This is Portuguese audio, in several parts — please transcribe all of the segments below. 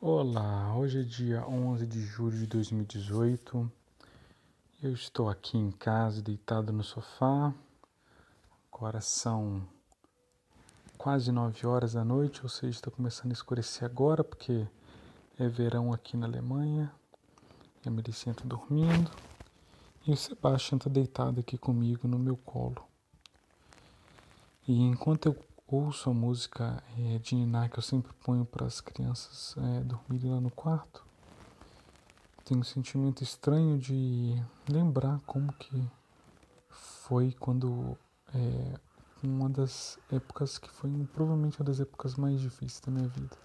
Olá, hoje é dia 11 de julho de 2018. Eu estou aqui em casa, deitado no sofá. Agora são quase 9 horas da noite, ou seja, está começando a escurecer agora, porque é verão aqui na Alemanha. A Melicinha está dormindo. E o Sebastião está deitado aqui comigo no meu colo. E enquanto eu ouço a música é, de Niná que eu sempre ponho para as crianças é, dormirem lá no quarto, tenho um sentimento estranho de lembrar como que foi quando é, uma das épocas que foi provavelmente uma das épocas mais difíceis da minha vida.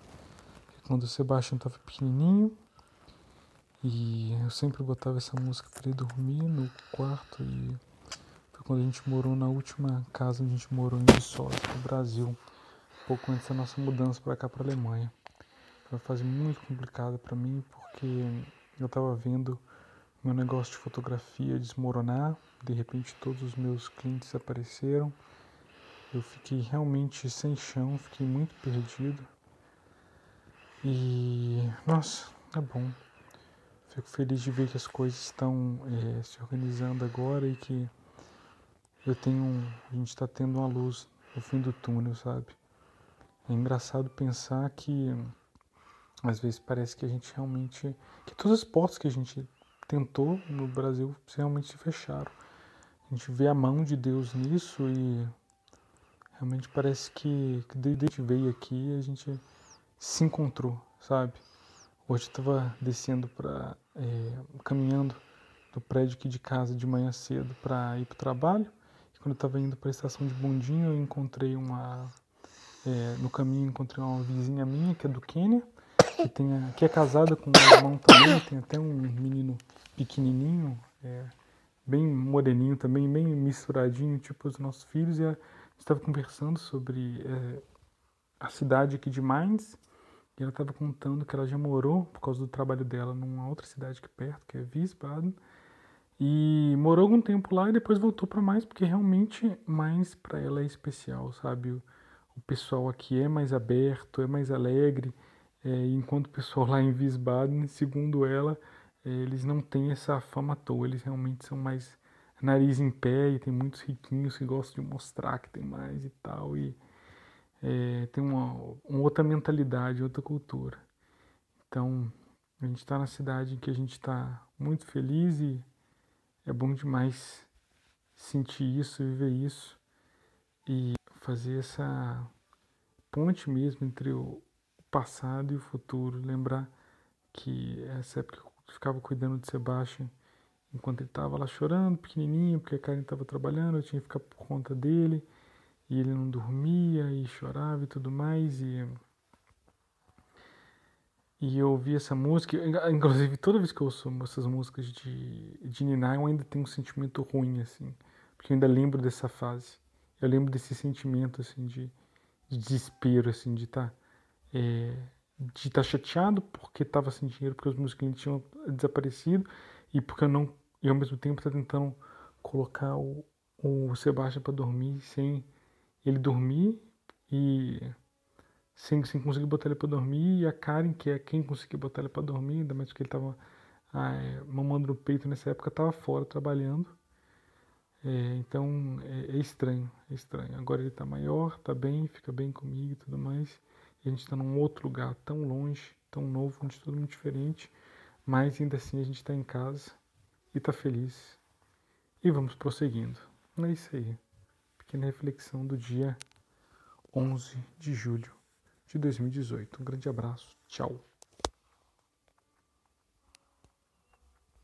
Quando o Sebastião estava pequenininho e eu sempre botava essa música para ele dormir no quarto e quando a gente morou na última casa onde a gente morou em Viçosa, Brasil, pouco antes da nossa mudança para cá, para Alemanha. Foi uma fase muito complicada para mim, porque eu estava vendo meu negócio de fotografia desmoronar, de repente todos os meus clientes apareceram, eu fiquei realmente sem chão, fiquei muito perdido. E, nossa, é bom. Fico feliz de ver que as coisas estão é, se organizando agora e que eu tenho, a gente está tendo uma luz no fim do túnel, sabe? É engraçado pensar que às vezes parece que a gente realmente, que todas as portas que a gente tentou no Brasil realmente se fecharam. A gente vê a mão de Deus nisso e realmente parece que, que desde que veio aqui a gente se encontrou, sabe? Hoje eu estava descendo para, é, caminhando do prédio aqui de casa de manhã cedo para ir para o trabalho quando eu estava indo para a estação de bondinho, eu encontrei uma. É, no caminho, encontrei uma vizinha minha, que é do Quênia, que, tem a, que é casada com um irmão também, tem até um menino pequenininho, é, bem moreninho também, bem misturadinho, tipo os nossos filhos, e a, estava conversando sobre é, a cidade aqui de Mainz, e ela estava contando que ela já morou, por causa do trabalho dela, numa outra cidade aqui perto, que é Wiesbaden, e morou algum tempo lá e depois voltou para mais, porque realmente mais para ela é especial, sabe? O, o, pessoal aqui é mais aberto, é mais alegre, é, enquanto o pessoal lá em Wiesbaden, segundo ela, é, eles não têm essa fama à toa, eles realmente são mais nariz em pé e tem muitos riquinhos que gostam de mostrar que tem mais e tal, e é, tem uma, uma outra mentalidade, outra cultura. Então, a gente está na cidade em que a gente está muito feliz e é bom demais sentir isso, viver isso e fazer essa ponte mesmo entre o passado e o futuro. Lembrar que essa época eu ficava cuidando de Sebastião enquanto ele estava lá chorando, pequenininho, porque a Karen estava trabalhando, eu tinha que ficar por conta dele e ele não dormia e chorava e tudo mais e e eu ouvi essa música, inclusive toda vez que eu ouço essas músicas de, de Nina, eu ainda tenho um sentimento ruim, assim. Porque eu ainda lembro dessa fase. Eu lembro desse sentimento, assim, de, de desespero, assim, de estar... Tá, é, estar tá chateado porque estava sem dinheiro, porque os meus clientes tinham desaparecido e porque eu não... E ao mesmo tempo tá tentando colocar o, o Sebastião para dormir sem ele dormir e sem, sem conseguir botar ele para dormir, e a Karen, que é quem conseguiu botar ele para dormir, ainda mais que ele estava é, mamando no peito nessa época, estava fora trabalhando. É, então é, é, estranho, é estranho. Agora ele está maior, está bem, fica bem comigo e tudo mais. E a gente está num outro lugar tão longe, tão novo, onde tudo muito diferente, mas ainda assim a gente está em casa e está feliz. E vamos prosseguindo. É isso aí. Pequena reflexão do dia 11 de julho de 2018. Um grande abraço, tchau.